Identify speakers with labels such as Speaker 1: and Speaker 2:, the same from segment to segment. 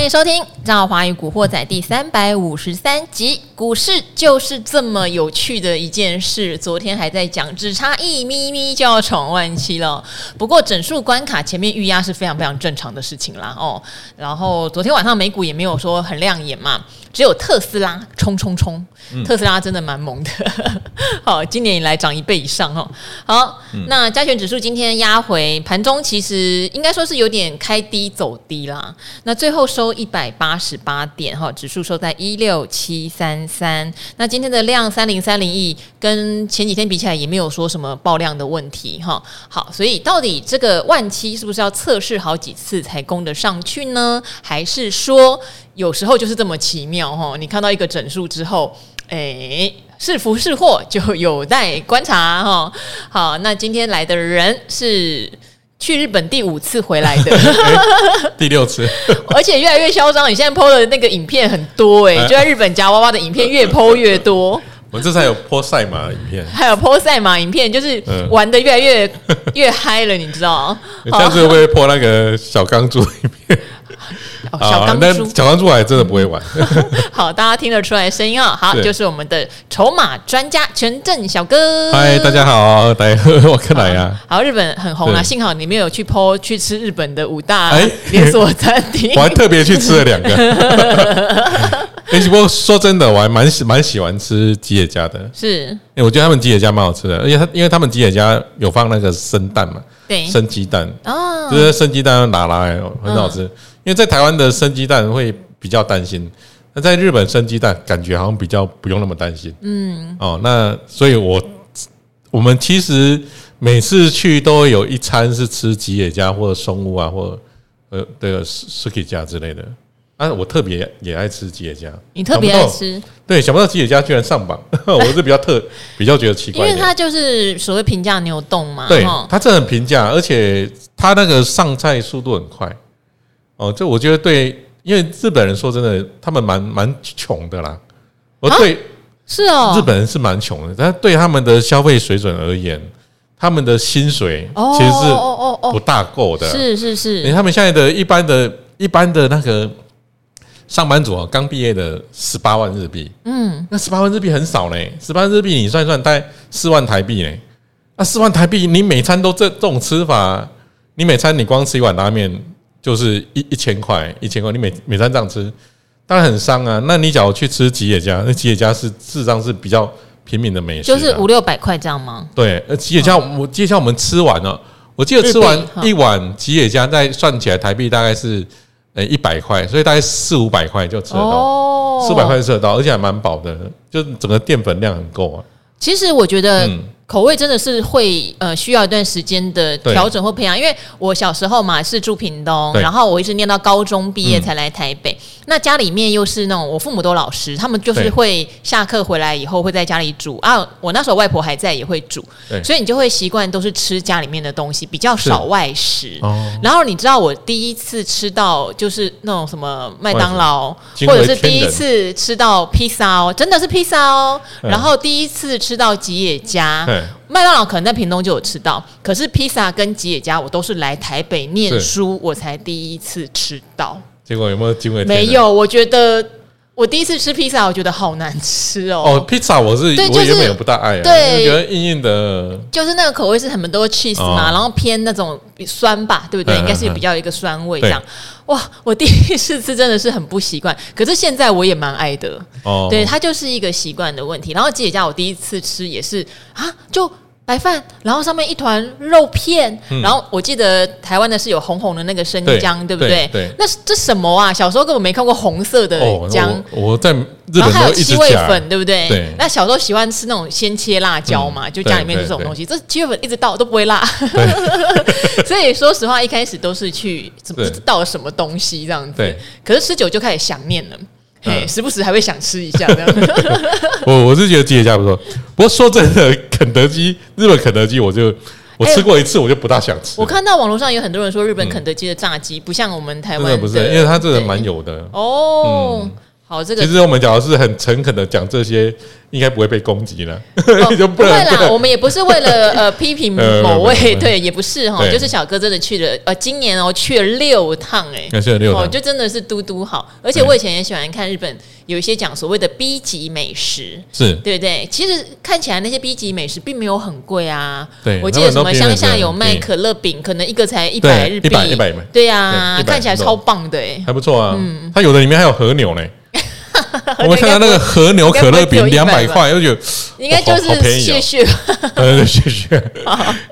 Speaker 1: 欢迎收听《赵华与古惑仔》第三百五十三集。股市就是这么有趣的一件事。昨天还在讲，只差一咪咪就要闯万七了。不过整数关卡前面预压是非常非常正常的事情啦。哦，然后昨天晚上美股也没有说很亮眼嘛。只有特斯拉冲冲冲，特斯拉真的蛮猛的。好，今年以来涨一倍以上哦。好，那加权指数今天压回，盘中其实应该说是有点开低走低啦。那最后收一百八十八点哈，指数收在一六七三三。那今天的量三零三零亿，跟前几天比起来也没有说什么爆量的问题哈。好，所以到底这个万七是不是要测试好几次才攻得上去呢？还是说？有时候就是这么奇妙哈！你看到一个整数之后，哎，是福是祸就有待观察哈。好，那今天来的人是去日本第五次回来的，
Speaker 2: 第六次，
Speaker 1: 而且越来越嚣张。你现在 PO 的那个影片很多哎，就在日本夹娃娃的影片越 PO 越多。
Speaker 2: 我这才有 PO 赛马影片，
Speaker 1: 还有 PO 赛马影片，就是玩的越来越越嗨了，你知道？
Speaker 2: 你下次会不会 PO 那个小钢珠影片？
Speaker 1: 哦、小钢珠，
Speaker 2: 小钢珠还真的不会玩。
Speaker 1: 好，大家听得出来声音啊、哦？好，就是我们的筹码专家全正小哥。
Speaker 2: 嗨，大家好，大家好，我看来呀。
Speaker 1: 好，日本很红啊，幸好你没有去 po 去吃日本的五大连锁餐厅，
Speaker 2: 我还特别去吃了两个。哎，不过说真的，我还蛮喜蛮喜欢吃吉野家的。
Speaker 1: 是，
Speaker 2: 哎，我觉得他们吉野家蛮好吃的，而且他因为他们吉野家有放那个生蛋嘛，对，生鸡蛋哦，就是生鸡蛋拿来很好吃。因为在台湾的生鸡蛋会比较担心，那在日本生鸡蛋感觉好像比较不用那么担心。嗯，哦，那所以我我们其实每次去都会有一餐是吃吉野家或者松屋啊，或者呃这个 Suki 家之类的。啊，我特别也爱吃吉野家，
Speaker 1: 你特别爱吃？
Speaker 2: 对，想不到吉野家居然上榜，我是比较特比较觉得奇怪，
Speaker 1: 因为它就是所谓平价牛丼嘛。
Speaker 2: 对，它真的很平价，而且它那个上菜速度很快。哦，这我觉得对，因为日本人说真的，他们蛮蛮穷的啦。我对，
Speaker 1: 是哦，
Speaker 2: 日本人是蛮穷的，但对他们的消费水准而言，他们的薪水其实是不大够的。
Speaker 1: 是是是，你
Speaker 2: 他们现在的一般的、一般的那个上班族啊，刚毕业的十八万日币，嗯，那十八万日币很少嘞。十八万日币你算一算，大概四万台币嘞。那四万台币，你每餐都这这种吃法，你每餐你光吃一碗拉面。就是一一千块，一千块，你每每餐这样吃，当然很伤啊。那你假如去吃吉野家，那吉野家是事实上是比较平民的美食，
Speaker 1: 就是五六百块这样吗？
Speaker 2: 对，呃，吉野家，我吉野家我们吃完了，我记得吃完一碗吉野家，再算起来台币大概是呃一百块，所以大概四五百块就吃得到，四五百块就吃得到，而且还蛮饱的，就整个淀粉量很够啊。
Speaker 1: 其实我觉得。口味真的是会呃需要一段时间的调整或培养，因为我小时候嘛是住屏东，然后我一直念到高中毕业才来台北。那家里面又是那种我父母都老师，他们就是会下课回来以后会在家里煮啊。我那时候外婆还在也会煮，所以你就会习惯都是吃家里面的东西，比较少外食。然后你知道我第一次吃到就是那种什么麦当劳，或者是第一次吃到披萨哦，真的是披萨哦。然后第一次吃到吉野家。麦当劳可能在屏东就有吃到，可是披萨跟吉野家我都是来台北念书，我才第一次吃到。
Speaker 2: 结果有没有机会？
Speaker 1: 没有，我觉得我第一次吃披萨，我觉得好难吃哦。
Speaker 2: 哦，披萨我是，我原本也不大爱，对，觉得硬硬的。
Speaker 1: 就是那个口味是很多 cheese 嘛，然后偏那种酸吧，对不对？应该是比较一个酸味这样。哇，我第一次吃真的是很不习惯，可是现在我也蛮爱的。哦，对，它就是一个习惯的问题。然后吉野家我第一次吃也是啊，就。白饭，然后上面一团肉片，嗯、然后我记得台湾的是有红红的那个生姜，对，对不对？对，那这什么啊？小时候根本没看过红色的姜。
Speaker 2: 哦、我，我在日本
Speaker 1: 然后还有七味粉，对不对？对。那小时候喜欢吃那种鲜切辣椒嘛，嗯、就家里面这种东西，这七味粉一直倒都不会辣。所以说实话，一开始都是去怎么倒了什么东西这样子。对。可是吃久就开始想念了。嘿，时不时还会想吃一下这样。
Speaker 2: 我我是觉得吉野家不错，不过说真的，肯德基日本肯德基，我就我吃过一次，我就不大想吃。
Speaker 1: 我看到网络上有很多人说日本肯德基的炸鸡不像我们台湾的，
Speaker 2: 不是，因为它这个蛮油的。
Speaker 1: 哦，好，这个
Speaker 2: 其实我们讲的是很诚恳的讲这些，应该不会被攻击了，
Speaker 1: 哦、就不，不会啦。我们也不是为了呃 批评某位，呃、对，也不是哈，就是小哥真的去了，呃，今年哦去了六趟，哎，
Speaker 2: 去了六趟，
Speaker 1: 哦，就真的是嘟嘟好。而且我以前也喜欢看日本有一些讲所谓的 B 级美食，
Speaker 2: 是
Speaker 1: 对不对？其实看起来那些 B 级美食并没有很贵啊。对，我记得什么乡下有卖可乐饼，可能一个才一百日币，一百一百对呀，看起来超棒的，哎，
Speaker 2: 还不错啊。嗯，它有的里面还有和牛呢。我们看到那个和牛可乐饼两百块，我觉得
Speaker 1: 应该就是血血，
Speaker 2: 对对血血，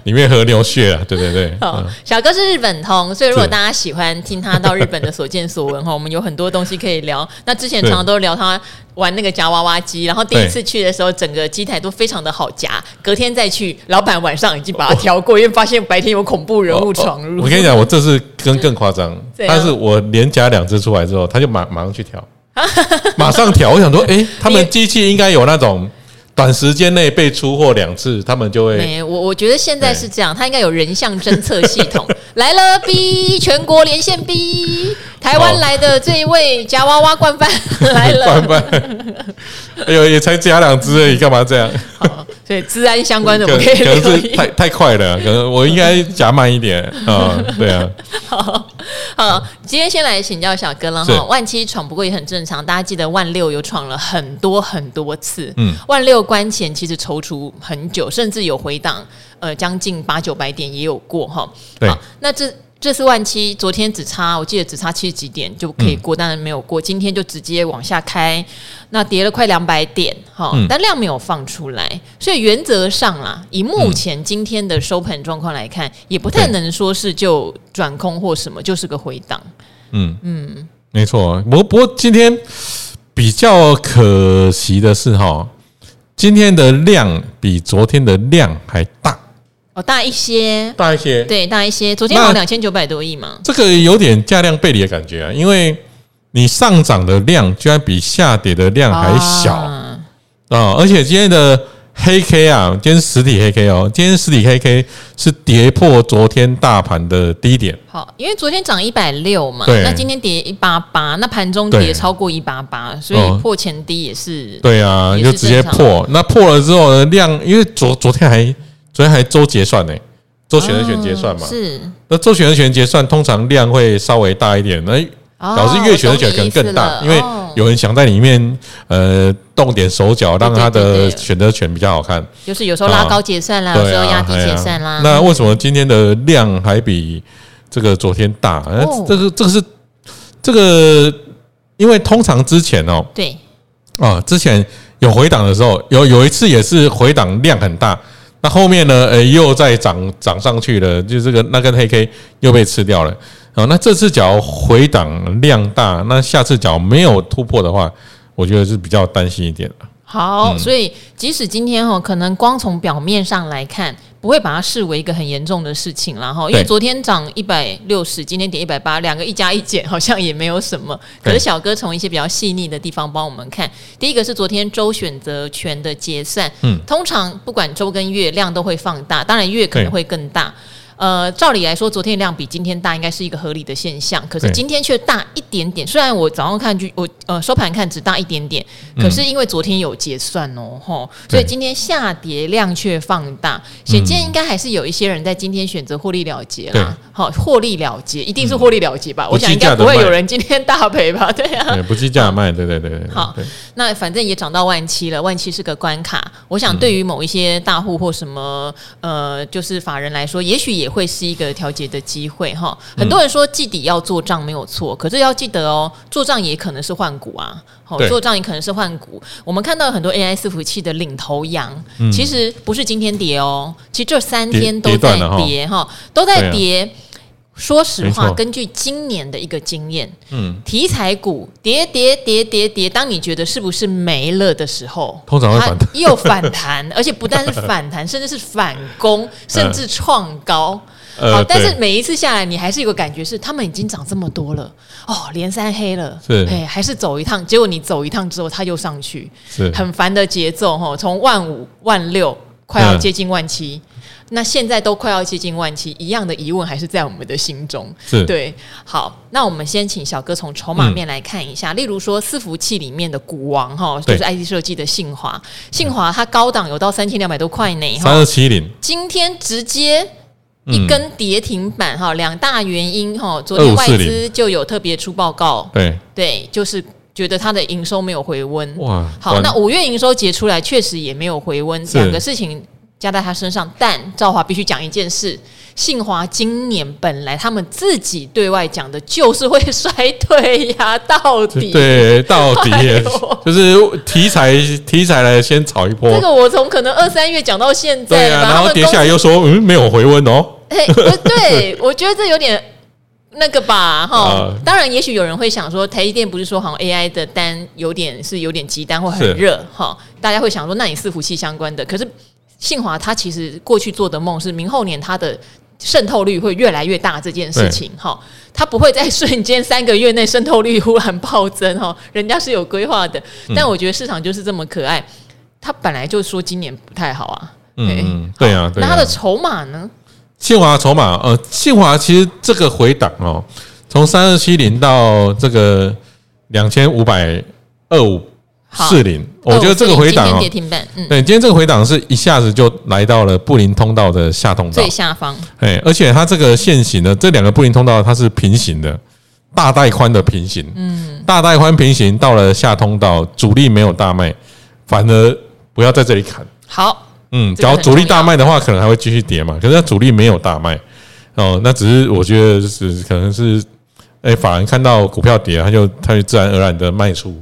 Speaker 2: 里面和牛血啊，对对对。
Speaker 1: 小哥是日本通，所以如果大家喜欢听他到日本的所见所闻哈，我们有很多东西可以聊。那之前常常都聊他玩那个夹娃娃机，然后第一次去的时候，整个机台都非常的好夹。隔天再去，老板晚上已经把它调过，因为发现白天有恐怖人物闯入。
Speaker 2: 我跟你讲，我这次更更夸张，但是我连夹两只出来之后，他就马马上去调。马上调，我想说，哎、欸，他们机器应该有那种短时间内被出货两次，他们就会。
Speaker 1: 没，我我觉得现在是这样，他应该有人像侦测系统。来了，B 全国连线 B，台湾来的这一位夹娃娃惯犯 来了。惯犯，
Speaker 2: 哎呦，也才夹两只而已，干嘛这样？
Speaker 1: 所以资安相关的，我可以
Speaker 2: 可能是太太快了，可能我应该夹慢一点啊。对啊，
Speaker 1: 好，好，今天先来请教小哥了哈。万七闯不过也很正常，大家记得万六有闯了很多很多次，嗯，万六关前其实踌躇很久，甚至有回档，呃，将近八九百点也有过哈。对，那这。这次万七，昨天只差，我记得只差七十几点就可以过，当然没有过。今天就直接往下开，那跌了快两百点，哈，但量没有放出来，所以原则上啦，以目前今天的收盘状况来看，也不太能说是就转空或什么，就是个回档。
Speaker 2: 嗯嗯，没错。不过不过今天比较可惜的是哈，今天的量比昨天的量还大。
Speaker 1: 大一些，
Speaker 2: 大一些，
Speaker 1: 对，大一些。昨天好像两千九百多亿嘛，
Speaker 2: 这个有点价量背离的感觉啊，因为你上涨的量居然比下跌的量还小啊，啊！而且今天的黑 K 啊，今天实体黑 K 哦，今天实体黑 K 是跌破昨天大盘的低点。
Speaker 1: 好，因为昨天涨一百六嘛，那今天跌一八八，那盘中跌超过一八八，所以破前低也是。
Speaker 2: 对啊，就直接破。那破了之后呢，量因为昨昨天还。所以还周结算呢，周选择权结算嘛，是。那周选择权结算通常量会稍微大一点，那导致月选择权可能更大，因为有人想在里面呃动点手脚，让他的选择权比较好看。
Speaker 1: 就是有时候拉高结算啦，有时候压低结算啦。
Speaker 2: 那为什么今天的量还比这个昨天大？这个这个是这个，因为通常之前哦，对啊，之前有回档的时候，有有一次也是回档量很大。那后面呢？呃，又再涨涨上去了，就这个那根黑 K 又被吃掉了。好，那这次脚回档量大，那下次脚没有突破的话，我觉得是比较担心一点的。
Speaker 1: 好，所以即使今天哦，可能光从表面上来看。不会把它视为一个很严重的事情，然后因为昨天涨一百六十，今天跌一百八，两个一加一减，好像也没有什么。可是小哥从一些比较细腻的地方帮我们看，第一个是昨天周选择权的结算，嗯，通常不管周跟月量都会放大，当然月可能会更大。呃，照理来说，昨天量比今天大，应该是一个合理的现象。可是今天却大一点点。虽然我早上看就我呃收盘看只大一点点，可是因为昨天有结算哦，吼，所以今天下跌量却放大。显见应该还是有一些人在今天选择获利了结啦。好，获利了结一定是获利了结吧？我想应该不会有人今天大 赔吧？对啊，
Speaker 2: 不计价卖，对对对。
Speaker 1: 好，那反正也涨到万七了，万七是个关卡。我想对于某一些大户或什么呃，就是法人来说，也许也。会是一个调节的机会哈，很多人说季底要做账没有错，可是要记得哦，做账也可能是换股啊，好，做账也可能是换股。我们看到很多 AI 伺服器的领头羊，其实不是今天跌哦，其实这三天都在跌哈，都在跌。说实话，根据今年的一个经验，嗯，题材股跌跌跌跌跌，当你觉得是不是没了的时候，
Speaker 2: 通常会反弹，
Speaker 1: 又反弹，而且不但是反弹，甚至是反攻，甚至创高。好，但是每一次下来，你还是有个感觉是，他们已经涨这么多了，哦，连三黑了，是，哎，还是走一趟，结果你走一趟之后，它又上去，是。很烦的节奏哈，从万五万六快要接近万七。那现在都快要接近万期，一样的疑问还是在我们的心中。
Speaker 2: 是。
Speaker 1: 对，好，那我们先请小哥从筹码面来看一下，嗯、例如说伺服器里面的股王哈，就是 IC 设计的信华，信华它高档有到三千两百多块呢，
Speaker 2: 三二七零，
Speaker 1: 今天直接一根跌停板哈，两大原因哈，昨天外资就有特别出报告，
Speaker 2: 对。
Speaker 1: 对，就是。觉得它的营收没有回温。哇，好，那五月营收结出来确实也没有回温，两个事情加在他身上。但赵华必须讲一件事：信华今年本来他们自己对外讲的就是会 衰退呀，到底
Speaker 2: 对，到底就是题材题材来先炒一波。
Speaker 1: 这个我从可能二三月讲到现在，
Speaker 2: 然后跌下来又说嗯没有回温哦。
Speaker 1: 哎，对，我觉得这有点。那个吧，哈，当然，也许有人会想说，台积电不是说好像 AI 的单有点是有点急单或很热，哈，大家会想说，那你伺服器相关的，可是信华他其实过去做的梦是明后年它的渗透率会越来越大这件事情，哈，它不会在瞬间三个月内渗透率忽然暴增，哈，人家是有规划的，但我觉得市场就是这么可爱，他本来就说今年不太好啊，
Speaker 2: 嗯，对啊，
Speaker 1: 那他的筹码呢？
Speaker 2: 信华筹码，呃，信华其实这个回档哦，从三二七零到这个两千五百二五四零，我觉得这个回档哦，嗯、对，今天这个回档是一下子就来到了布林通道的下通道。
Speaker 1: 最下方，
Speaker 2: 哎，而且它这个线型的这两个布林通道它是平行的，大带宽的平行，嗯，大带宽平行到了下通道，主力没有大卖，反而不要在这里砍，
Speaker 1: 好。
Speaker 2: 嗯，假如主力大卖的话，可能还会继续跌嘛。可是它主力没有大卖。哦，那只是我觉得就是可能是，哎，法人看到股票跌，他就他就自然而然的卖出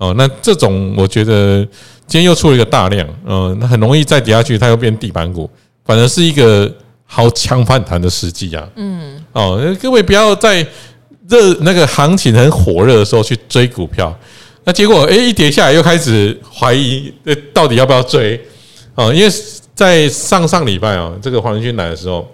Speaker 2: 哦。那这种我觉得今天又出了一个大量，嗯，那很容易再跌下去，它又变地板股，反而是一个好强反弹的时机啊。嗯，哦，各位不要在热那个行情很火热的时候去追股票，那结果哎一跌下来又开始怀疑，到底要不要追？哦，因为在上上礼拜哦，这个黄仁勋来的时候。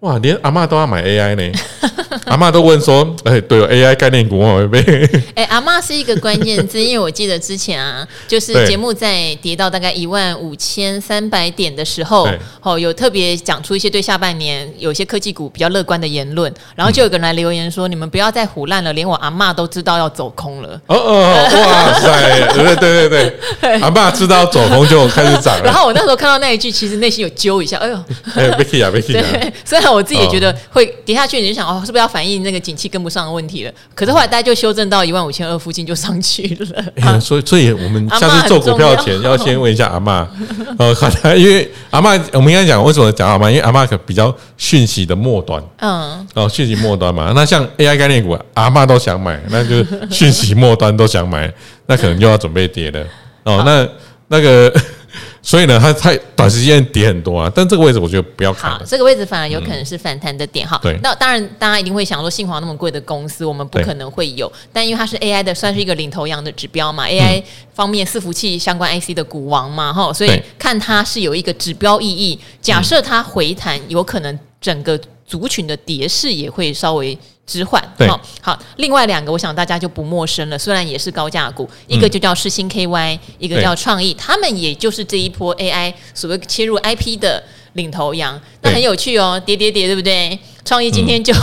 Speaker 2: 哇，连阿嬷都要买 AI 呢！阿妈都问说：“哎，对，AI 概念股我会被。”
Speaker 1: 哎，阿妈是一个关键字，因为我记得之前啊，就是节目在跌到大概一万五千三百点的时候，哦，有特别讲出一些对下半年有些科技股比较乐观的言论，然后就有个人来留言说：“你们不要再胡烂了，连我阿妈都知道要走空了。”哦哦，
Speaker 2: 哇塞，对对对对，阿嬷知道走空就开始涨了。
Speaker 1: 然后我那时候看到那一句，其实内心有揪一下，哎呦，
Speaker 2: 哎，Vicky 啊，Vicky 啊，
Speaker 1: 虽然。我自己也觉得会跌下去，你就想哦，是不是要反映那个景气跟不上的问题了？可是后来大家就修正到一万五千二附近就上去了。
Speaker 2: 欸、所以，所以我们下次做股票前要先问一下阿妈。呃，因为阿妈，我们应该讲为什么讲阿妈？因为阿妈可比较讯息的末端，嗯，哦，讯息末端嘛。那像 AI 概念股，阿妈都想买，那就讯息末端都想买，那可能就要准备跌了。哦，那那个。所以呢，它太短时间跌很多啊，但这个位置我觉得不要看。
Speaker 1: 好，这个位置反而有可能是反弹的点哈。
Speaker 2: 对，
Speaker 1: 那当然，大家一定会想说，信华那么贵的公司，我们不可能会有。但因为它是 AI 的，算是一个领头羊的指标嘛，AI 方面伺服器相关 IC 的股王嘛，哈，所以看它是有一个指标意义。假设它回弹，有可能整个族群的跌势也会稍微。置换，好好，另外两个我想大家就不陌生了，虽然也是高价股，一个就叫世新 KY，一个叫创意，他们也就是这一波 AI 所谓切入 IP 的领头羊，那很有趣哦，跌跌跌，对不对？创意今天就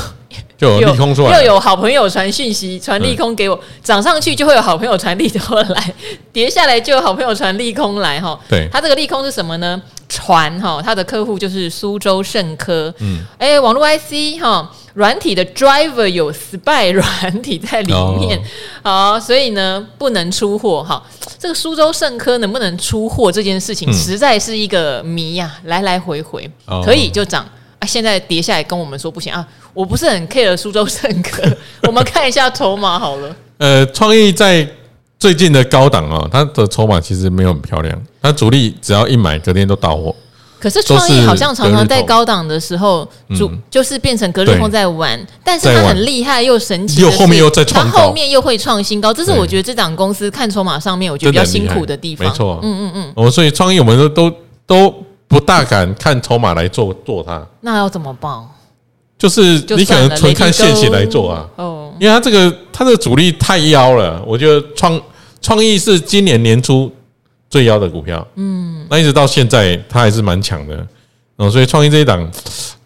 Speaker 2: 就有利空出来，
Speaker 1: 又有好朋友传讯息传利空给我，涨上去就会有好朋友传利 空来，跌下来就有好朋友传利空来哈。
Speaker 2: 对，
Speaker 1: 它这个利空是什么呢？传哈，他的客户就是苏州盛科，嗯，哎，网络 IC 哈。软体的 driver 有 spy 软体在里面，好，所以呢不能出货哈。这个苏州盛科能不能出货这件事情，实在是一个谜呀，来来回回可以就涨啊，现在跌下来跟我们说不行啊。我不是很 care 苏州盛科，我们看一下筹码好了。
Speaker 2: 呃，创意在最近的高档啊，它的筹码其实没有很漂亮，它主力只要一买，隔天都到货。
Speaker 1: 可是创意好像常常在高档的时候，主就是变成隔日空在玩，但是它很厉害又神奇，
Speaker 2: 又后面又在创
Speaker 1: 高，后面又会创新高，这是我觉得这档公司看筹码上面我觉得比较辛苦的地方。
Speaker 2: 没错，嗯嗯嗯，我哦，所以创意我们都都都不大敢看筹码来做做它。
Speaker 1: 那要怎么办？
Speaker 2: 就是你可能纯看线型来做啊，哦，因为它这个它的主力太妖了，我觉得创创意是今年年初。最妖的股票，嗯，那一直到现在，它还是蛮强的，哦，所以创意这一档，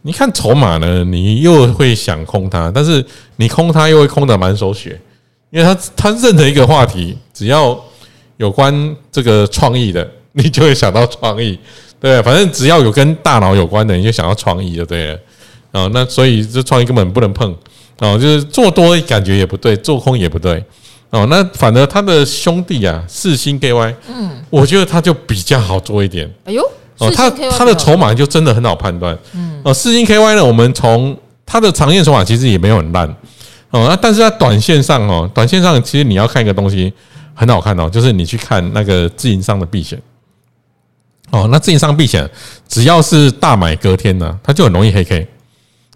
Speaker 2: 你看筹码呢，你又会想空它，但是你空它又会空的满手血，因为它它任何一个话题，只要有关这个创意的，你就会想到创意，对，反正只要有跟大脑有关的，你就想到创意就对了。啊，那所以这创意根本不能碰哦，就是做多感觉也不对，做空也不对哦。那反而他的兄弟啊，四星 KY，嗯，我觉得他就比较好做一点。哎呦，哦，他他的筹码就真的很好判断。嗯，哦，四星 KY 呢，我们从它的长线筹码其实也没有很烂哦，那但是它短线上哦，短线上其实你要看一个东西很好看哦，就是你去看那个自营商的避险。哦，那自营商避险只要是大买隔天呢，它就很容易黑 K。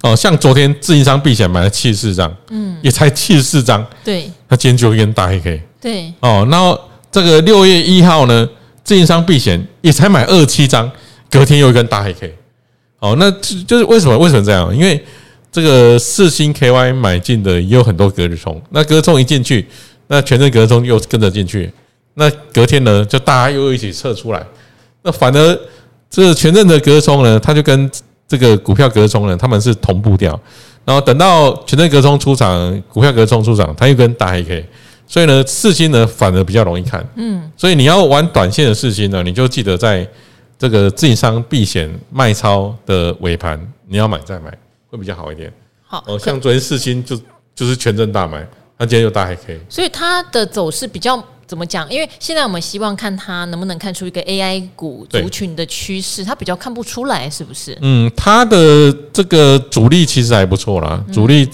Speaker 2: 哦，像昨天自营商避险买了七十四张，嗯，也才七十四张，
Speaker 1: 对，
Speaker 2: 他今天就一根大黑 K，
Speaker 1: 对，
Speaker 2: 哦，然后这个六月一号呢，自营商避险也才买二十七张，隔天又一根大黑 K，哦，那就是为什么？为什么这样？因为这个四星 KY 买进的也有很多隔日冲，那隔日冲一进去，那全证隔日冲又跟着进去，那隔天呢，就大家又一起撤出来，那反而这个权证的隔日冲呢，它就跟这个股票隔冲呢，他们是同步掉，然后等到权证隔冲出场，股票隔冲出场，它又跟大黑 K，所以呢，四星呢反而比较容易看，嗯，所以你要玩短线的四星呢，你就记得在这个自营商避险卖超的尾盘，你要买再买会比较好一点。好，哦，像昨天四星就就是权证大买，它今天又大黑 K，
Speaker 1: 所以它的走势比较。怎么讲？因为现在我们希望看它能不能看出一个 AI 股族群的趋势，它比较看不出来，是不是？
Speaker 2: 嗯，它的这个主力其实还不错啦，主力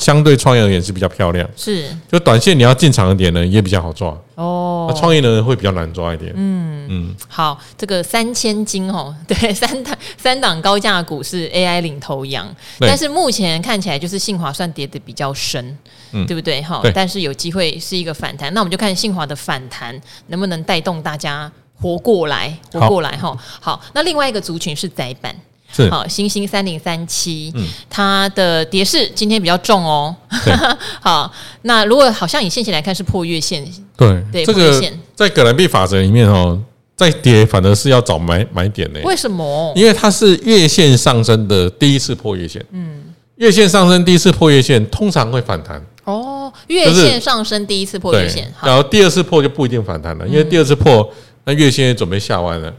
Speaker 2: 相对创业而言是比较漂亮，是。就短线你要进场一点呢，也比较好抓哦。那创业呢会比较难抓一点。嗯
Speaker 1: 嗯。好，这个三千金哦，对，三档三档高价股是 AI 领头羊，但是目前看起来就是信华算跌的比较深。嗯，对不对？哈，但是有机会是一个反弹，那我们就看信华的反弹能不能带动大家活过来，活过来哈。好，那另外一个族群是窄板，是。好，星星三零三七，嗯，它的跌势今天比较重哦。好，那如果好像以线型来看是破月线，
Speaker 2: 对对，这个在葛兰碧法则里面哦，在跌反而是要找买买点呢，
Speaker 1: 为什么？
Speaker 2: 因为它是月线上升的第一次破月线，嗯，月线上升第一次破月线通常会反弹。
Speaker 1: 哦，月线上升第一次破月线，
Speaker 2: 然后第二次破就不一定反弹了，因为第二次破，那月线也准备下弯了。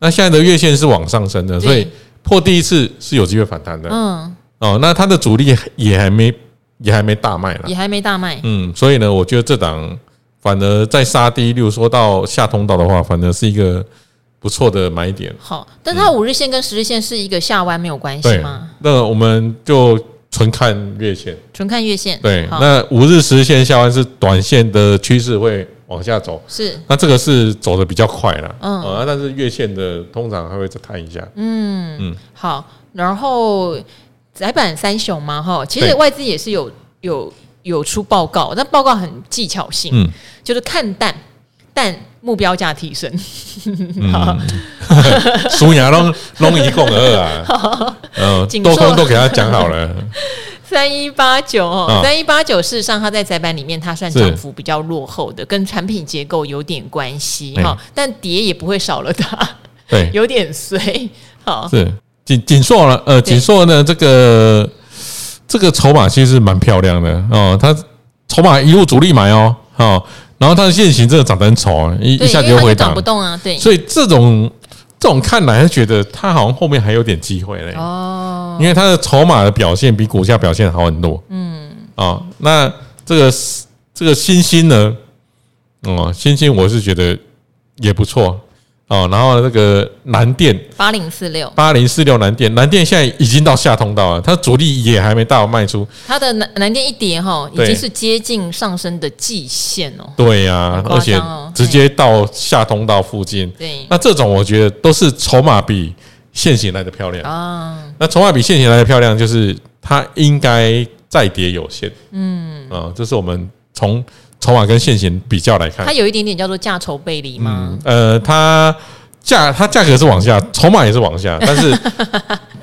Speaker 2: 那现在的月线是往上升的，所以破第一次是有机会反弹的。嗯，哦，那它的主力也还没也还没大卖了，
Speaker 1: 也还没大卖。
Speaker 2: 嗯，所以呢，我觉得这档反而在杀低，例如说到下通道的话，反而是一个不错的买点。
Speaker 1: 好，但它五日线跟十日线是一个下弯没有关系吗？
Speaker 2: 那我们就。纯看月线，
Speaker 1: 纯看月线。
Speaker 2: 对，那五日、十日线下弯是短线的趋势会往下走，是。那这个是走的比较快了，嗯。啊，但是月线的通常还会再看一下，嗯。
Speaker 1: 嗯。好，然后窄板三雄嘛，哈，其实外资也是有有有出报告，但报告很技巧性，嗯，就是看淡，但目标价提升，好，
Speaker 2: 输赢拢拢一共二啊。嗯，多空都给他讲好了。
Speaker 1: 三一八九哦，三一八九，事实上它在窄板里面，它算涨幅比较落后的，跟产品结构有点关系哈。但跌也不会少了它，对，有点衰。好，
Speaker 2: 是锦锦硕了，呃，锦硕呢，这个这个筹码其实蛮漂亮的哦，它筹码一路主力买哦，好，然后它的线型真的长得很丑，一一下就回档
Speaker 1: 不动啊，对，
Speaker 2: 所以这种。这种看来，觉得它好像后面还有点机会嘞。哦，因为它的筹码的表现比股价表现好很多。嗯，啊，那这个这个欣兴呢？哦，欣兴我是觉得也不错。哦，然后那个南电
Speaker 1: 八零四六
Speaker 2: 八零四六南电，南电现在已经到下通道了，它主力也还没到卖出。
Speaker 1: 它的南南电一跌哈，已经是接近上升的季线哦。
Speaker 2: 对呀，而且直接到下通道附近。对，那这种我觉得都是筹码比线型来的漂亮啊。那筹码比线型来的漂亮，就是它应该再跌有限。嗯，啊，这是我们从。筹码跟现行比较来看，
Speaker 1: 它有一点点叫做价筹背离吗？
Speaker 2: 呃，它价它价格是往下，筹码也是往下，但是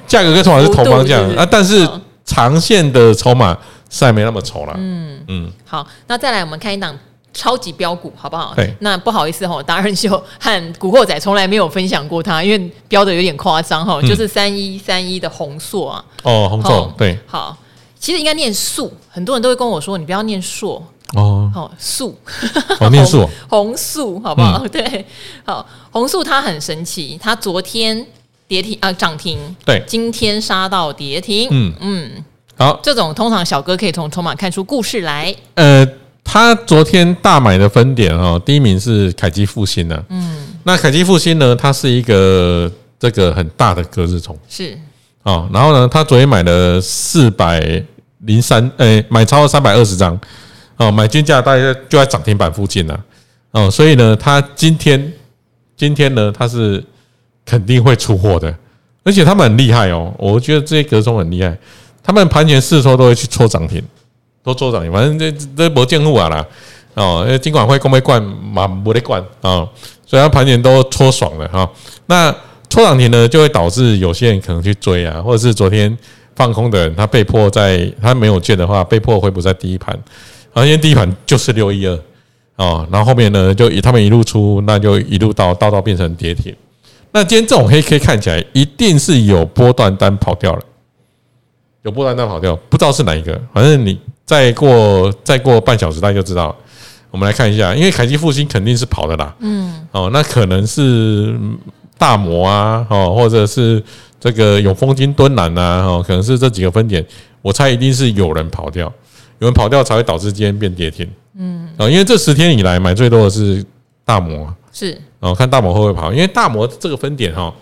Speaker 2: 价格跟筹码是同方向啊。但是长线的筹码是还没那么丑了。嗯嗯。
Speaker 1: 好，那再来我们看一档超级标股，好不好？
Speaker 2: 对，
Speaker 1: 那不好意思哈，达人秀和古惑仔从来没有分享过它，因为标的有点夸张哈，就是三一三一的红硕啊。
Speaker 2: 哦，红硕，对，
Speaker 1: 好，其实应该念塑，很多人都会跟我说，你不要念硕。
Speaker 2: 哦，
Speaker 1: 好塑，
Speaker 2: 哦，念塑，
Speaker 1: 弘塑，好不好？嗯、对，好，红素它很神奇，它昨天跌停啊涨停，
Speaker 2: 对，
Speaker 1: 今天杀到跌停，嗯。嗯，
Speaker 2: 好，
Speaker 1: 这种通常小哥可以从筹码看出故事来，
Speaker 2: 呃。他昨天大买的分点哦，第一名是凯基复兴的。嗯，那凯基复兴呢，它是一个这个很大的隔日冲，
Speaker 1: 是
Speaker 2: 哦。然后呢，他昨天买了四百零三，诶，买超了三百二十张，哦，买均价大概就在涨停板附近了，哦，所以呢，他今天今天呢，他是肯定会出货的，而且他们很厉害哦，我觉得这些隔冲很厉害，他们盘前四周都会去抽涨停。都做涨停，反正这这没见过啊啦哦，因为金管会公开灌嘛没得灌啊，所以它盘前都戳爽了哈。那戳涨停呢，就会导致有些人可能去追啊，或者是昨天放空的人，他被迫在他没有券的话，被迫会不在第一盘，而因为第一盘就是六一二哦，然后后面呢就以他们一路出，那就一路到到到变成跌停。那今天这种黑 K 看起来一定是有波段单跑掉了，有波段单跑掉，不知道是哪一个，反正你。再过再过半小时，大家就知道。我们来看一下，因为凯基复兴肯定是跑的啦。嗯。哦，那可能是大摩啊，哦，或者是这个永丰金敦南啊，哦，可能是这几个分点。我猜一定是有人跑掉，有人跑掉才会导致今天变跌停。嗯。哦，因为这十天以来买最多的是大摩。
Speaker 1: 是。
Speaker 2: 哦，看大摩会不会跑？因为大摩这个分点哈，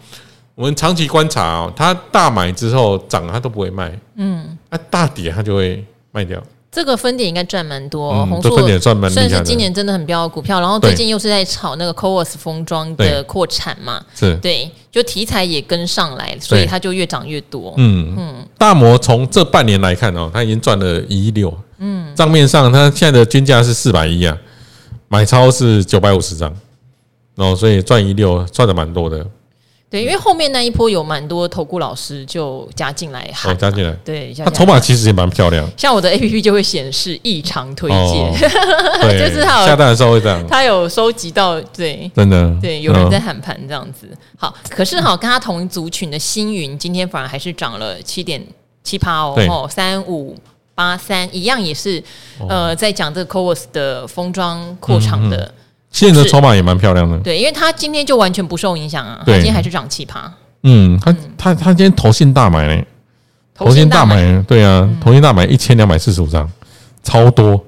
Speaker 2: 我们长期观察哦，它大买之后涨，它都不会卖。嗯。啊，大跌它就会卖掉。
Speaker 1: 这个分点应该赚蛮多，弘、嗯、
Speaker 2: 塑
Speaker 1: 算是今年真的很标的股票。然后最近又是在炒那个 CoWoS 封装的扩产嘛，
Speaker 2: 是
Speaker 1: 对，就题材也跟上来，所以它就越涨越多。
Speaker 2: 嗯嗯，大摩从这半年来看哦，它已经赚了一亿六。嗯，账面上它现在的均价是四百一啊，买超是九百五十张，哦，所以赚一六赚的蛮多的。
Speaker 1: 对，因为后面那一波有蛮多投顾老师就加进来，
Speaker 2: 哦，加进来，
Speaker 1: 对，
Speaker 2: 他筹码其实也蛮漂亮。
Speaker 1: 像我的 APP 就会显示异常推荐，
Speaker 2: 就是它下单的时候会这样，
Speaker 1: 他有收集到，对，
Speaker 2: 真的，
Speaker 1: 对，有人在喊盘这样子。好，可是哈，跟他同族群的星云今天反而还是涨了七点七趴哦，三五八三一样也是，呃，在讲这个 CoWoS 的封装扩厂的。
Speaker 2: 现在的筹码也蛮漂亮的，
Speaker 1: 对，因为它今天就完全不受影响啊，它今天还是涨奇葩。
Speaker 2: 嗯，他他他今天投信大买呢，投信大买，对啊，投信大买一千两百四十五张，超多，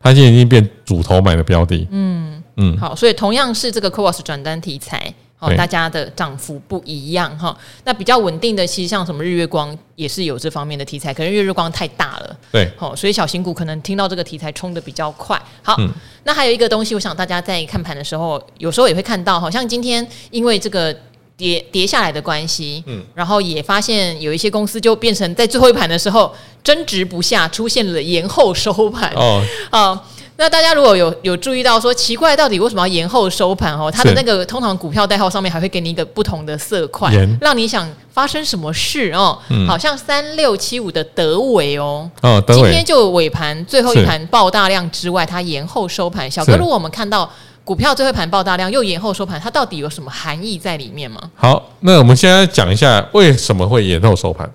Speaker 2: 他现在已经变主头买的标的。嗯。嗯，
Speaker 1: 好，所以同样是这个 CoWoS 转单题材。哦，大家的涨幅不一样哈。那比较稳定的，其实像什么日月光也是有这方面的题材，可是日月光太大了，
Speaker 2: 对，
Speaker 1: 好，所以小型股可能听到这个题材冲的比较快。好，嗯、那还有一个东西，我想大家在看盘的时候，有时候也会看到，好像今天因为这个跌跌下来的关系，嗯，然后也发现有一些公司就变成在最后一盘的时候争执不下，出现了延后收盘哦，啊。那大家如果有有注意到说奇怪，到底为什么要延后收盘哦？它的那个通常股票代号上面还会给你一个不同的色块，让你想发生什么事哦。好像三六七五的德伟哦，哦，今天就尾盘最后一盘爆大量之外，它延后收盘。小哥，如果我们看到股票最后一盘爆大量又延后收盘，它到底有什么含义在里面吗？
Speaker 2: 好，那我们现在讲一下为什么会延后收盘。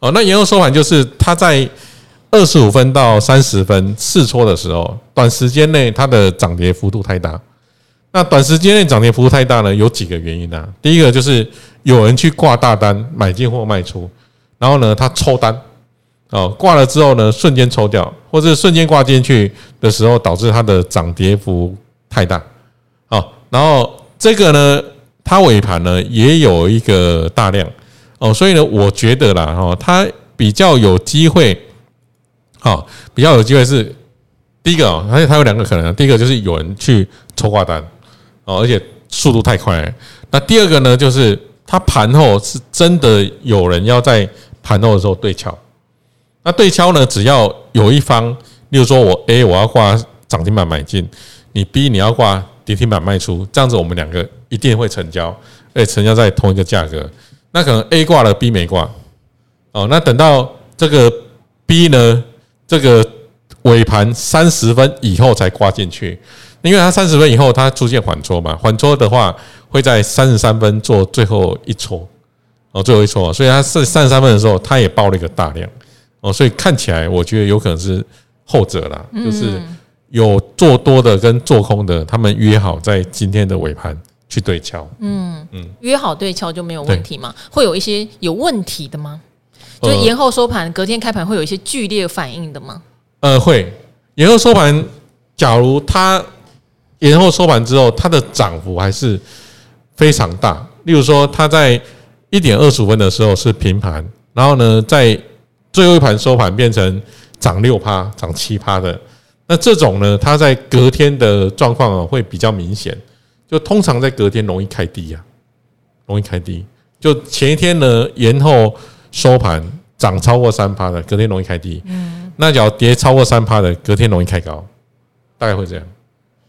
Speaker 2: 哦，那延后收盘就是它在。二十五分到三十分试戳的时候，短时间内它的涨跌幅度太大。那短时间内涨跌幅度太大呢，有几个原因啊。第一个就是有人去挂大单买进或卖出，然后呢，他抽单哦，挂了之后呢，瞬间抽掉，或者瞬间挂进去的时候，导致它的涨跌幅太大。哦，然后这个呢，它尾盘呢也有一个大量哦，所以呢，我觉得啦，哈，它比较有机会。好，比较有机会是第一个哦，而且它有两个可能。第一个就是有人去抽挂单哦，而且速度太快。那第二个呢，就是它盘后是真的有人要在盘后的时候对敲。那对敲呢，只要有一方，例如说我 A 我要挂涨停板买进，你 B 你要挂跌停板卖出，这样子我们两个一定会成交，而且成交在同一个价格。那可能 A 挂了，B 没挂哦。那等到这个 B 呢？这个尾盘三十分以后才挂进去，因为它三十分以后它出现缓搓嘛，缓搓的话会在三十三分做最后一搓哦，最后一搓，所以它是三十三分的时候，它也爆了一个大量哦，所以看起来我觉得有可能是后者啦，就是有做多的跟做空的，他们约好在今天的尾盘去对敲，
Speaker 1: 嗯。嗯，约好对敲就没有问题吗？会有一些有问题的吗？就延后收盘，隔天开盘会有一些剧烈反应的吗？
Speaker 2: 呃，会延后收盘。假如它延后收盘之后，它的涨幅还是非常大。例如说，它在一点二十五分的时候是平盘，然后呢，在最后一盘收盘变成涨六趴、涨七趴的。那这种呢，它在隔天的状况啊会比较明显。就通常在隔天容易开低呀，容易开低。就前一天呢延后。收盘涨超过三趴的，隔天容易开低。嗯，那只要跌超过三趴的，隔天容易开高，大概会这样。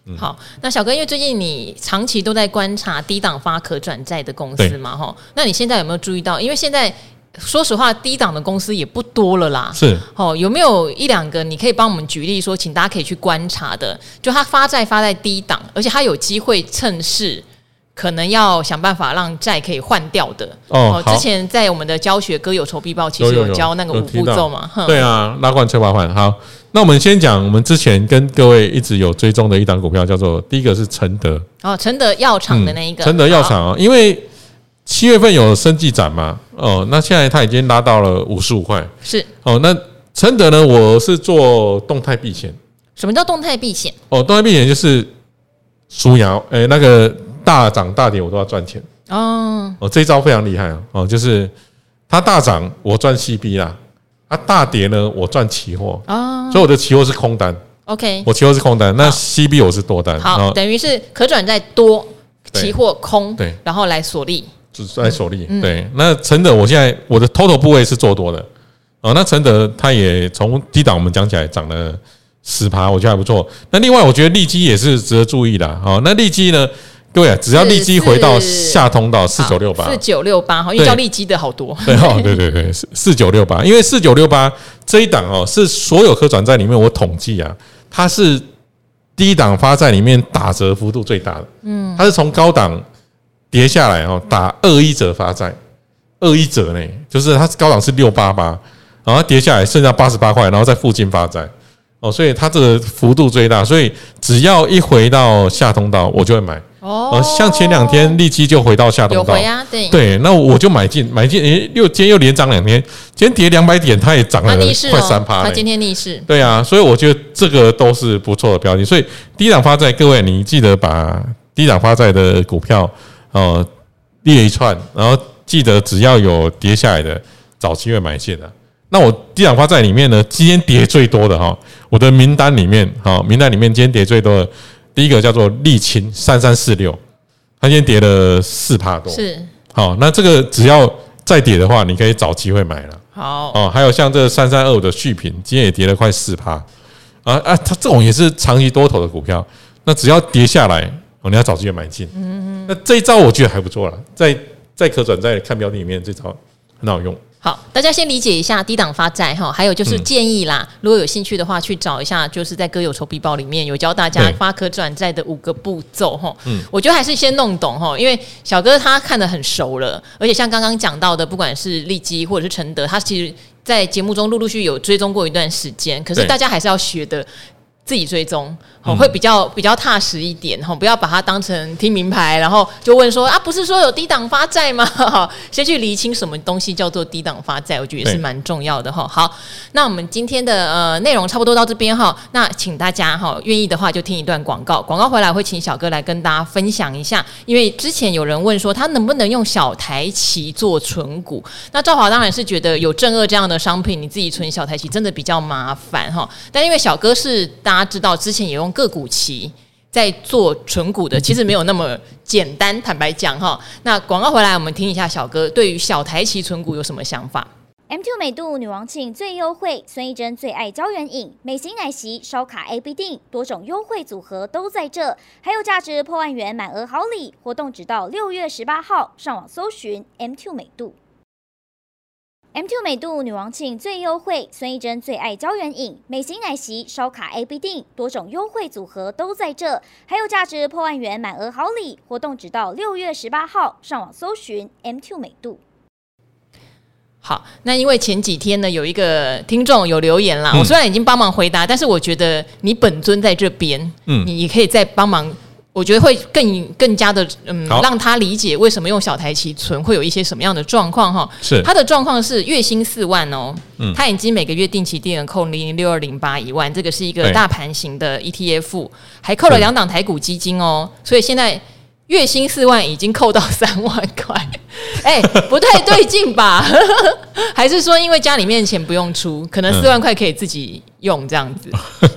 Speaker 1: 嗯，好，那小哥，因为最近你长期都在观察低档发可转债的公司嘛，哈，那你现在有没有注意到？因为现在说实话，低档的公司也不多了啦。
Speaker 2: 是，
Speaker 1: 哦，有没有一两个你可以帮我们举例说，请大家可以去观察的？就他发债发在低档，而且他有机会趁势。可能要想办法让债可以换掉的哦。之前在我们的教学歌有仇必报，其实有教那个五步骤嘛。
Speaker 2: 对啊，拉罐催化换。好，那我们先讲我们之前跟各位一直有追踪的一档股票，叫做第一个是承德
Speaker 1: 哦，承德药厂的那一个。
Speaker 2: 承德药厂啊，因为七月份有生技展嘛，哦，那现在它已经拉到了五十五块。
Speaker 1: 是
Speaker 2: 哦，那承德呢，我是做动态避险。
Speaker 1: 什么叫动态避险？
Speaker 2: 哦，动态避险就是苏瑶诶，那个。大涨大跌我都要赚钱哦！哦，这一招非常厉害啊！哦，就是它大涨我赚 CB 啦，它大跌呢我赚期货哦，所以我的期货是空单。OK，我期货是空单，那 CB 我是多单。
Speaker 1: 好，等于是可转债多，期货空，对，然后来锁利，
Speaker 2: 只是来锁利。对，那承德我现在我的 total 部位是做多的哦。那承德它也从低档我们讲起来涨了十趴，我觉得还不错。那另外我觉得利基也是值得注意的。好，那利基呢？对啊，只要利基回到下通道四九六八，
Speaker 1: 四九六八哈，因为叫利基的好多。
Speaker 2: 对哦，对对对，四四九六八，因为四九六八这一档哦，是所有可转债里面我统计啊，它是低档发债里面打折幅度最大的。嗯，它是从高档跌下来哦，打二一折发债，二一折呢，就是它高档是六八八，然后跌下来剩下八十八块，然后在附近发债。哦，所以它这个幅度最大，所以只要一回到下通道，我就会买。哦，像前两天利基就回到下通道，有回啊，对对，那我就买进买进，诶，又今天又连涨两天，今天跌两百点，它也涨了快三趴，
Speaker 1: 它今天逆势，
Speaker 2: 对啊，所以我觉得这个都是不错的标的，所以低档发债，各位你记得把低档发债的股票呃列一串，然后记得只要有跌下来的，找机会买进的。那我低档发债里面呢，今天跌最多的哈，我的名单里面哈，名单里面今天跌最多的。第一个叫做沥青三三四六，它今天跌了四趴多。是，好，那这个只要再跌的话，你可以找机会买了。好哦，还有像这三三二五的续品，今天也跌了快四趴。啊啊，它这种也是长期多头的股票，那只要跌下来，哦，你要找机会买进。嗯嗯，那这一招我觉得还不错了，在在可转债看标的里面，这招很好用。
Speaker 1: 好，大家先理解一下低档发债哈，还有就是建议啦，如果有兴趣的话，去找一下，就是在歌有仇必报里面有教大家发可转债的五个步骤哈。嗯，我觉得还是先弄懂哈，因为小哥他看得很熟了，而且像刚刚讲到的，不管是利基或者是承德，他其实在节目中陆陆续续有追踪过一段时间，可是大家还是要学的。自己追踪，好会比较比较踏实一点，哈，不要把它当成听名牌，然后就问说啊，不是说有低档发债吗？哈，先去厘清什么东西叫做低档发债，我觉得也是蛮重要的哈。好，那我们今天的呃内容差不多到这边哈，那请大家哈愿意的话就听一段广告，广告回来会请小哥来跟大家分享一下，因为之前有人问说他能不能用小台旗做存股，那赵华当然是觉得有正二这样的商品，你自己存小台旗真的比较麻烦哈，但因为小哥是大。大家知道之前也用个股期在做纯股的，其实没有那么简单。坦白讲哈，那广告回来，我们听一下小哥对于小台期纯股有什么想法
Speaker 3: M two 美度女王庆最优惠，孙艺珍最爱胶原饮，美型奶昔烧卡 A B 定，多种优惠组合都在这，还有价值破万元满额好礼，活动直到六月十八号，上网搜寻 M two 美度。M2 美度女王庆最优惠，孙艺珍最爱胶原饮，美型奶昔、烧卡 A B 定，多种优惠组合都在这，还有价值破万元满额好礼，活动直到六月十八号，上网搜寻 M two 美度。
Speaker 1: 好，那因为前几天呢，有一个听众有留言啦，嗯、我虽然已经帮忙回答，但是我觉得你本尊在这边，嗯，你也可以再帮忙。我觉得会更更加的，嗯，让他理解为什么用小台期存会有一些什么样的状况哈。
Speaker 2: 是
Speaker 1: 他的状况是月薪四万哦，嗯，他已经每个月定期定额扣零零六二零八一万，这个是一个大盘型的 ETF，还扣了两档台股基金哦，所以现在月薪四万已经扣到 三万块，哎，不太对劲吧？还是说因为家里面钱不用出，可能四万块可以自己用这样子？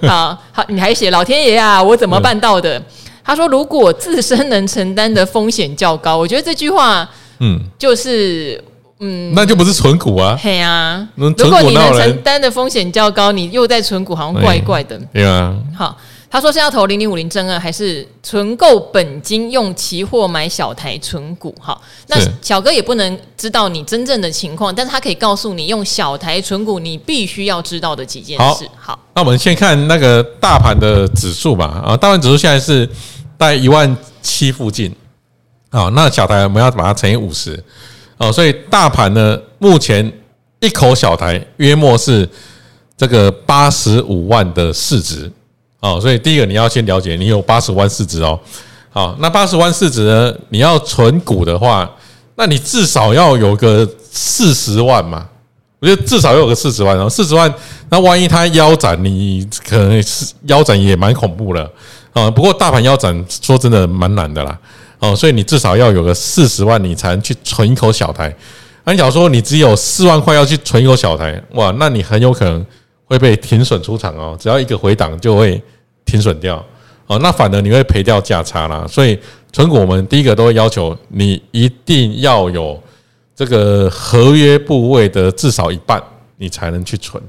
Speaker 1: 好好，你还写老天爷啊，我怎么办到的？他说：“如果自身能承担的风险较高，我觉得这句话，嗯，就是，嗯，
Speaker 2: 那就不是存股啊。
Speaker 1: 嘿啊，如果你能承担的风险较高，你又在存股，好像怪怪的。
Speaker 2: 对啊，
Speaker 1: 好，他说是要投零零五零正二，还是存够本金用期货买小台存股？哈，那小哥也不能知道你真正的情况，但是他可以告诉你用小台存股你必须要知道的几件事。好，
Speaker 2: 好那我们先看那个大盘的指数吧。啊，大盘指数现在是。”在一万七附近，好，那小台我们要把它乘以五十，哦，所以大盘呢，目前一口小台约莫是这个八十五万的市值，哦，所以第一个你要先了解，你有八十万市值哦，好，那八十万市值呢，你要存股的话，那你至少要有个四十万嘛，我觉得至少要有个四十万，然后四十万，那万一它腰斩，你可能是腰斩也蛮恐怖的。啊，不过大盘腰斩，说真的蛮难的啦。哦，所以你至少要有个四十万，你才能去存一口小台。那你假如说你只有四万块要去存一口小台，哇，那你很有可能会被停损出场哦。只要一个回档就会停损掉。哦，那反而你会赔掉价差啦。所以存股我们第一个都会要求你一定要有这个合约部位的至少一半，你才能去存。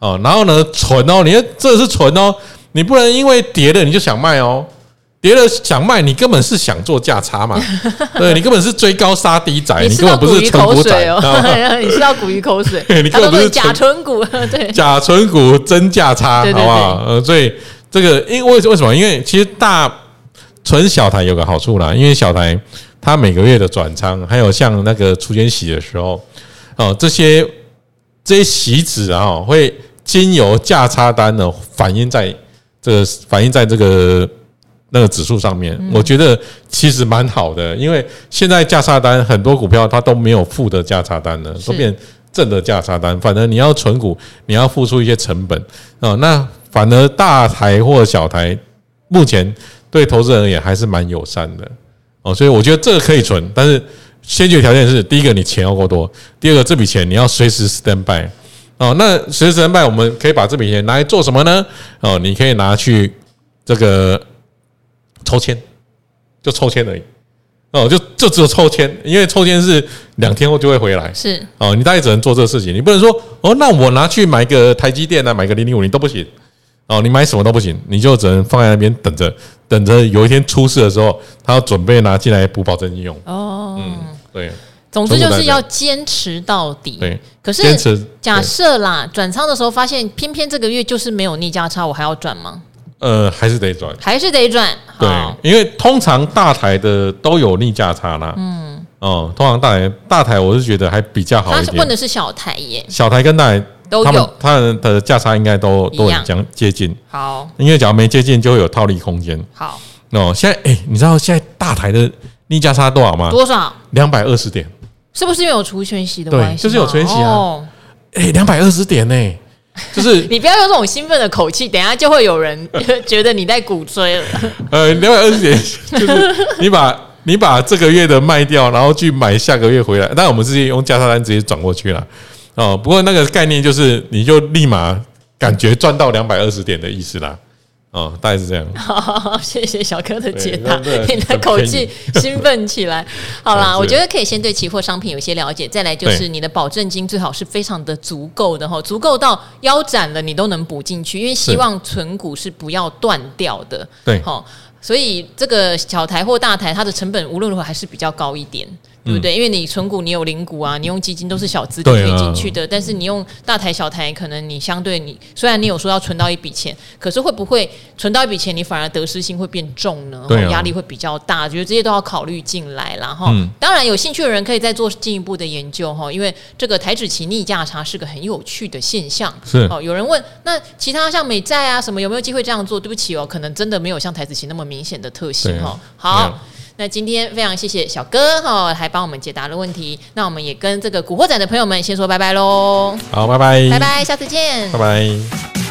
Speaker 2: 哦，然后呢，存哦，你这是存哦。你不能因为跌了你就想卖哦，跌了想卖，你根本是想做价差嘛？对，你根本是追高杀低仔，你根本不是存股仔哦。
Speaker 1: 你是要鼓一口水？你根本不是假纯股，对，
Speaker 2: 假纯股真价差，好不好？呃，所以这个因为为什么？因为其实大存小台有个好处啦，因为小台它每个月的转仓，还有像那个除权息的时候，哦，这些这些息子啊，会经由价差单呢反映在。这个反映在这个那个指数上面，我觉得其实蛮好的，因为现在价差单很多股票它都没有负的价差单了，都变正的价差单。反正你要存股，你要付出一些成本啊。那反而大台或小台，目前对投资人而言还是蛮友善的哦。所以我觉得这个可以存，但是先决条件是：第一个你钱要够多，第二个这笔钱你要随时 stand by。哦，那随时 stand by，，我们可以把这笔钱拿来做什么呢？哦，你可以拿去这个抽签，就抽签而已。哦，就就只有抽签，因为抽签是两天后就会回来。是哦，你大概只能做这个事情，你不能说哦，那我拿去买个台积电啊，买个零零五零都不行。哦，你买什么都不行，你就只能放在那边等着，等着有一天出事的时候，他要准备拿进来补保证金用。哦，嗯，对。
Speaker 1: 总之就是要坚持到底。对，可是假设啦，转仓的时候发现偏偏这个月就是没有逆价差，我还要转吗？
Speaker 2: 呃，还是得转，
Speaker 1: 还是得转。
Speaker 2: 对，因为通常大台的都有逆价差啦。嗯，哦，通常大台大台我是觉得还比较好一点。
Speaker 1: 他问的是小台耶，
Speaker 2: 小台跟大台都有，它的价差应该都都很将接近。
Speaker 1: 好，
Speaker 2: 因为假如没接近，就会有套利空间。
Speaker 1: 好，
Speaker 2: 哦，现在哎，你知道现在大台的逆价差多少吗？
Speaker 1: 多少？
Speaker 2: 两百二十点。
Speaker 1: 是不是因为有除权息的关系？对，
Speaker 2: 就是有除权息啊！哎，两百二十点呢、欸，就是
Speaker 1: 你不要用这种兴奋的口气，等下就会有人 觉得你在鼓吹了。
Speaker 2: 呃，两百二十点就是你把你把这个月的卖掉，然后去买下个月回来。但我们直接用价差单直接转过去了。哦，不过那个概念就是你就立马感觉赚到两百二十点的意思啦。哦，大概是这样。好，好，好，谢谢小哥的解答。你的口气 兴奋起来。好啦，我觉得可以先对期货商品有些了解，再来就是你的保证金最好是非常的足够的哈，足够到腰斩了你都能补进去，因为希望存股是不要断掉的。对，好，所以这个小台或大台，它的成本无论如何还是比较高一点。
Speaker 1: 对不对？因为你存股，你有零股啊，你用基金都是小资金可以进去的。但是你用大台小台，可能你相对你虽然你有说要存到一笔钱，可是会不会存到一笔钱，你反而得失心会变重呢？对，压力会比较大。觉得这些都要考虑进来，然后当然有兴趣的人可以再做进一步的研究哈，因为这个台指期逆价差是个很有趣的现象。
Speaker 2: 是
Speaker 1: 哦，有人问那其他像美债啊什么有没有机会这样做？对不起哦，可能真的没有像台指期那么明显的特性哈。好。那今天非常谢谢小哥哈，还帮我们解答了问题。那我们也跟这个古惑仔的朋友们先说拜拜喽。
Speaker 2: 好，拜拜，
Speaker 1: 拜拜，下次见，
Speaker 2: 拜拜。